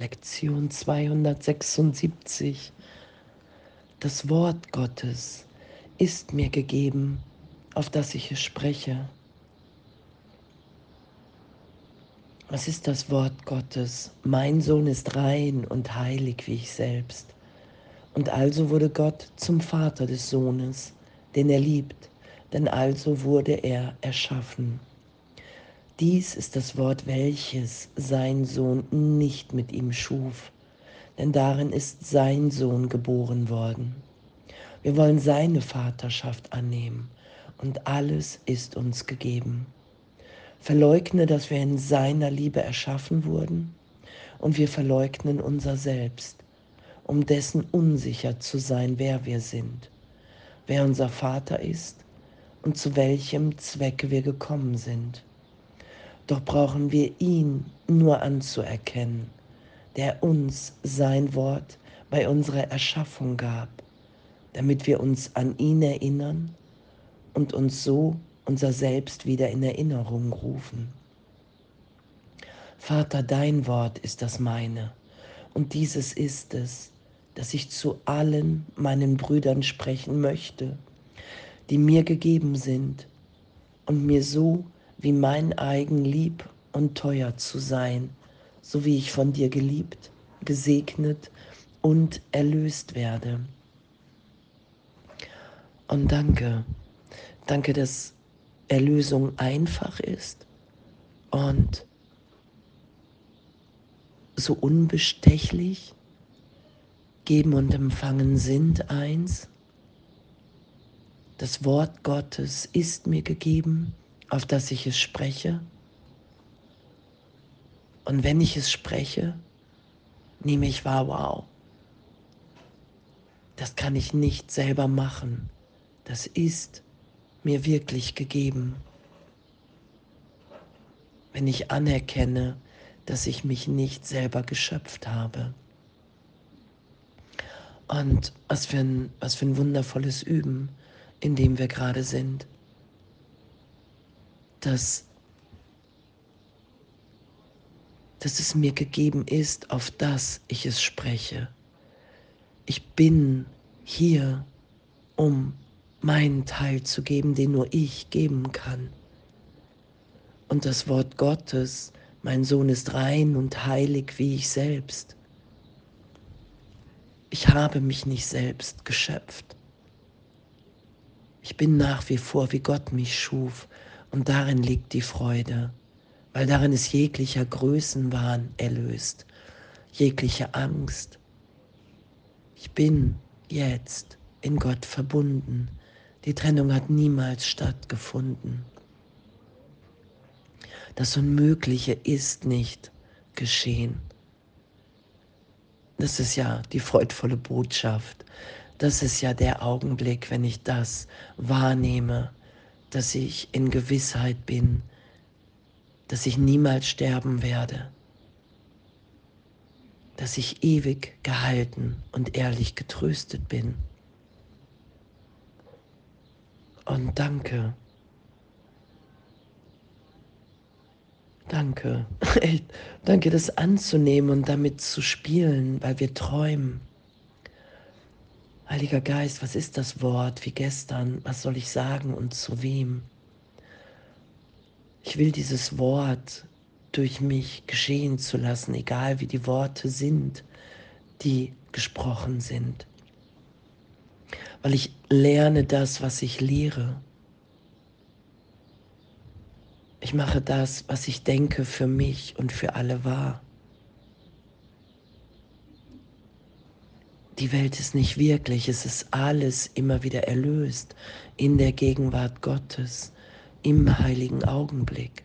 Lektion 276. Das Wort Gottes ist mir gegeben, auf das ich es spreche. Was ist das Wort Gottes? Mein Sohn ist rein und heilig wie ich selbst. Und also wurde Gott zum Vater des Sohnes, den er liebt, denn also wurde er erschaffen. Dies ist das Wort, welches sein Sohn nicht mit ihm schuf, denn darin ist sein Sohn geboren worden. Wir wollen seine Vaterschaft annehmen und alles ist uns gegeben. Verleugne, dass wir in seiner Liebe erschaffen wurden und wir verleugnen unser Selbst, um dessen unsicher zu sein, wer wir sind, wer unser Vater ist und zu welchem Zwecke wir gekommen sind. Doch brauchen wir ihn nur anzuerkennen, der uns sein Wort bei unserer Erschaffung gab, damit wir uns an ihn erinnern und uns so unser Selbst wieder in Erinnerung rufen. Vater, dein Wort ist das meine, und dieses ist es, dass ich zu allen meinen Brüdern sprechen möchte, die mir gegeben sind, und mir so wie mein eigen lieb und teuer zu sein, so wie ich von dir geliebt, gesegnet und erlöst werde. Und danke, danke, dass Erlösung einfach ist und so unbestechlich. Geben und Empfangen sind eins. Das Wort Gottes ist mir gegeben, auf das ich es spreche. Und wenn ich es spreche, nehme ich wahr, wow, das kann ich nicht selber machen. Das ist mir wirklich gegeben. Wenn ich anerkenne, dass ich mich nicht selber geschöpft habe. Und was für ein, was für ein wundervolles Üben, in dem wir gerade sind. Dass, dass es mir gegeben ist, auf das ich es spreche. Ich bin hier, um meinen Teil zu geben, den nur ich geben kann. Und das Wort Gottes, mein Sohn ist rein und heilig wie ich selbst. Ich habe mich nicht selbst geschöpft. Ich bin nach wie vor, wie Gott mich schuf, und darin liegt die Freude, weil darin ist jeglicher Größenwahn erlöst, jegliche Angst. Ich bin jetzt in Gott verbunden die Trennung hat niemals stattgefunden. Das Unmögliche ist nicht geschehen. Das ist ja die freudvolle Botschaft. Das ist ja der Augenblick, wenn ich das wahrnehme, dass ich in Gewissheit bin, dass ich niemals sterben werde, dass ich ewig gehalten und ehrlich getröstet bin. Und danke. Danke. danke, das anzunehmen und damit zu spielen, weil wir träumen. Heiliger Geist, was ist das Wort wie gestern? Was soll ich sagen und zu wem? Ich will dieses Wort durch mich geschehen zu lassen, egal wie die Worte sind, die gesprochen sind weil ich lerne das, was ich lehre. Ich mache das, was ich denke, für mich und für alle wahr. Die Welt ist nicht wirklich, es ist alles immer wieder erlöst in der Gegenwart Gottes, im heiligen Augenblick.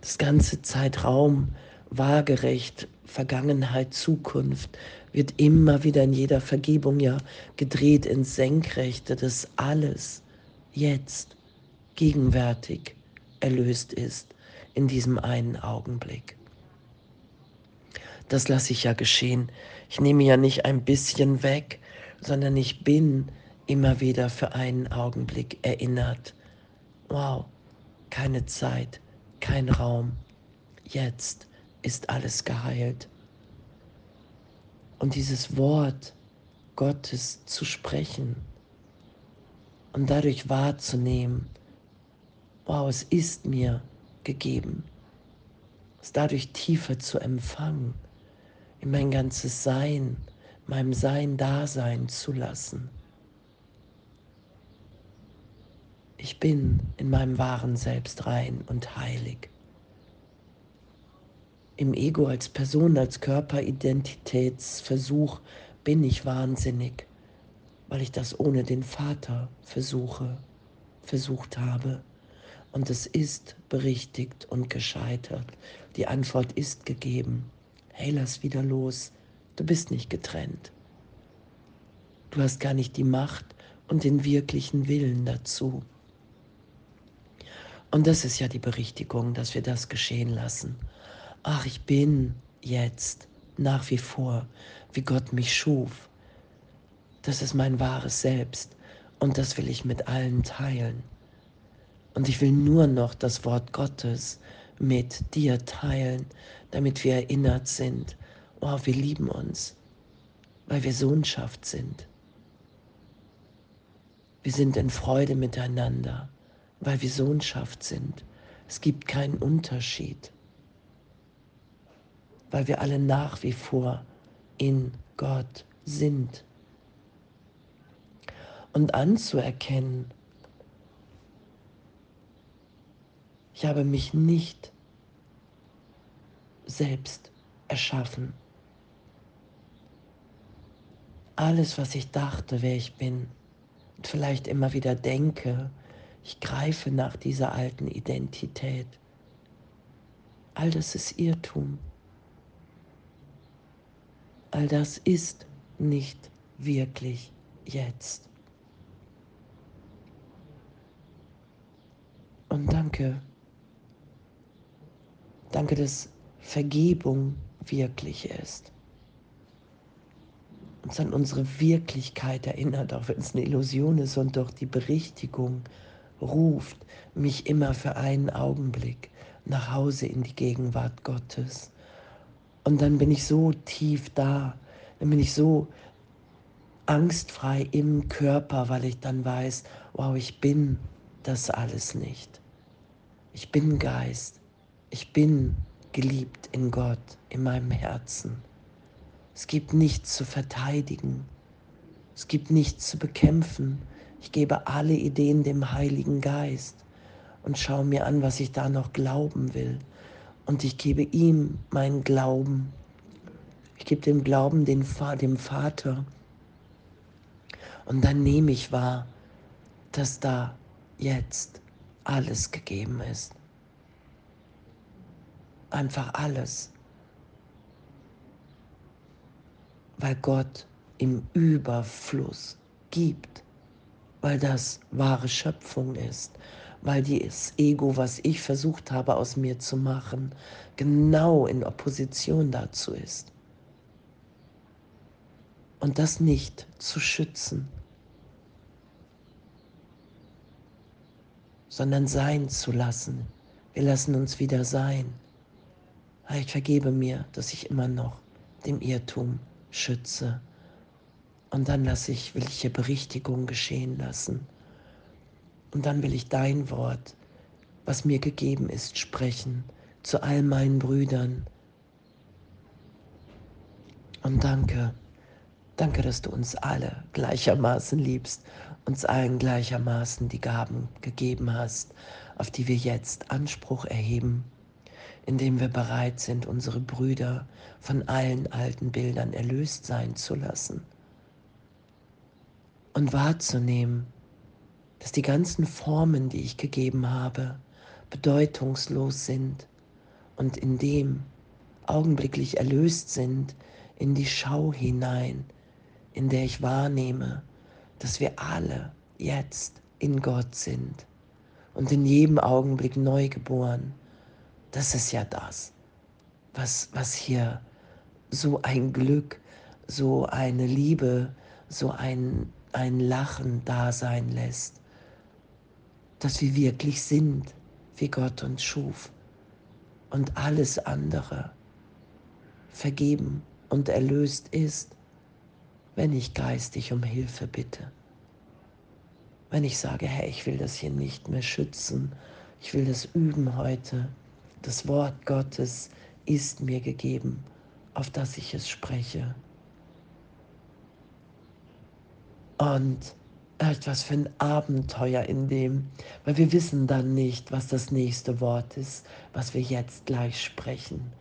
Das ganze Zeitraum waagerecht, Vergangenheit, Zukunft, wird immer wieder in jeder Vergebung ja gedreht ins Senkrechte, dass alles jetzt gegenwärtig erlöst ist in diesem einen Augenblick. Das lasse ich ja geschehen. Ich nehme ja nicht ein bisschen weg, sondern ich bin immer wieder für einen Augenblick erinnert. Wow, keine Zeit, kein Raum, jetzt ist alles geheilt. Und dieses Wort Gottes zu sprechen und dadurch wahrzunehmen, wow, es ist mir gegeben, es dadurch tiefer zu empfangen, in mein ganzes Sein, meinem Sein Dasein zu lassen. Ich bin in meinem wahren Selbst rein und heilig. Im Ego als Person, als Körperidentitätsversuch bin ich wahnsinnig, weil ich das ohne den Vater versuche, versucht habe. Und es ist berichtigt und gescheitert. Die Antwort ist gegeben. Hey, lass wieder los. Du bist nicht getrennt. Du hast gar nicht die Macht und den wirklichen Willen dazu. Und das ist ja die Berichtigung, dass wir das geschehen lassen. Ach, ich bin jetzt nach wie vor, wie Gott mich schuf. Das ist mein wahres Selbst und das will ich mit allen teilen. Und ich will nur noch das Wort Gottes mit dir teilen, damit wir erinnert sind, oh, wir lieben uns, weil wir Sohnschaft sind. Wir sind in Freude miteinander weil wir Sohnschaft sind. Es gibt keinen Unterschied, weil wir alle nach wie vor in Gott sind. Und anzuerkennen, ich habe mich nicht selbst erschaffen. Alles, was ich dachte, wer ich bin, und vielleicht immer wieder denke, ich greife nach dieser alten Identität. All das ist Irrtum. All das ist nicht wirklich jetzt. Und danke. Danke, dass Vergebung wirklich ist. Uns an unsere Wirklichkeit erinnert, auch wenn es eine Illusion ist und doch die Berichtigung ruft mich immer für einen Augenblick nach Hause in die Gegenwart Gottes. Und dann bin ich so tief da, dann bin ich so angstfrei im Körper, weil ich dann weiß, wow, ich bin das alles nicht. Ich bin Geist. Ich bin geliebt in Gott, in meinem Herzen. Es gibt nichts zu verteidigen. Es gibt nichts zu bekämpfen. Ich gebe alle Ideen dem Heiligen Geist und schaue mir an, was ich da noch glauben will. Und ich gebe ihm meinen Glauben. Ich gebe dem Glauben dem Vater. Und dann nehme ich wahr, dass da jetzt alles gegeben ist. Einfach alles. Weil Gott im Überfluss gibt weil das wahre Schöpfung ist, weil das Ego, was ich versucht habe aus mir zu machen, genau in Opposition dazu ist. Und das nicht zu schützen, sondern sein zu lassen. Wir lassen uns wieder sein. Ich vergebe mir, dass ich immer noch dem Irrtum schütze. Und dann lasse ich, will ich hier Berichtigung geschehen lassen. Und dann will ich dein Wort, was mir gegeben ist, sprechen zu all meinen Brüdern. Und danke, danke, dass du uns alle gleichermaßen liebst, uns allen gleichermaßen die Gaben gegeben hast, auf die wir jetzt Anspruch erheben, indem wir bereit sind, unsere Brüder von allen alten Bildern erlöst sein zu lassen und wahrzunehmen, dass die ganzen Formen, die ich gegeben habe, bedeutungslos sind und in dem augenblicklich erlöst sind in die Schau hinein, in der ich wahrnehme, dass wir alle jetzt in Gott sind und in jedem Augenblick neu geboren. Das ist ja das, was, was hier so ein Glück, so eine Liebe, so ein ein Lachen da sein lässt, dass wir wirklich sind, wie Gott uns schuf. Und alles andere vergeben und erlöst ist, wenn ich geistig um Hilfe bitte. Wenn ich sage, Herr, ich will das hier nicht mehr schützen, ich will das üben heute. Das Wort Gottes ist mir gegeben, auf das ich es spreche. Und etwas für ein Abenteuer in dem, weil wir wissen dann nicht, was das nächste Wort ist, was wir jetzt gleich sprechen.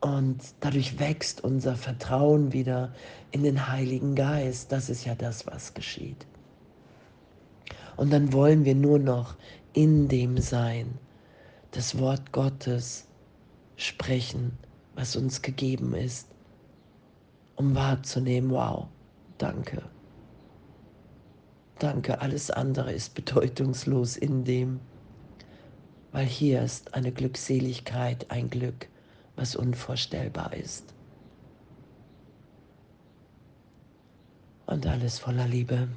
Und dadurch wächst unser Vertrauen wieder in den Heiligen Geist. Das ist ja das, was geschieht. Und dann wollen wir nur noch in dem sein, das Wort Gottes sprechen, was uns gegeben ist, um wahrzunehmen, wow, danke. Danke, alles andere ist bedeutungslos in dem, weil hier ist eine Glückseligkeit, ein Glück, was unvorstellbar ist. Und alles voller Liebe.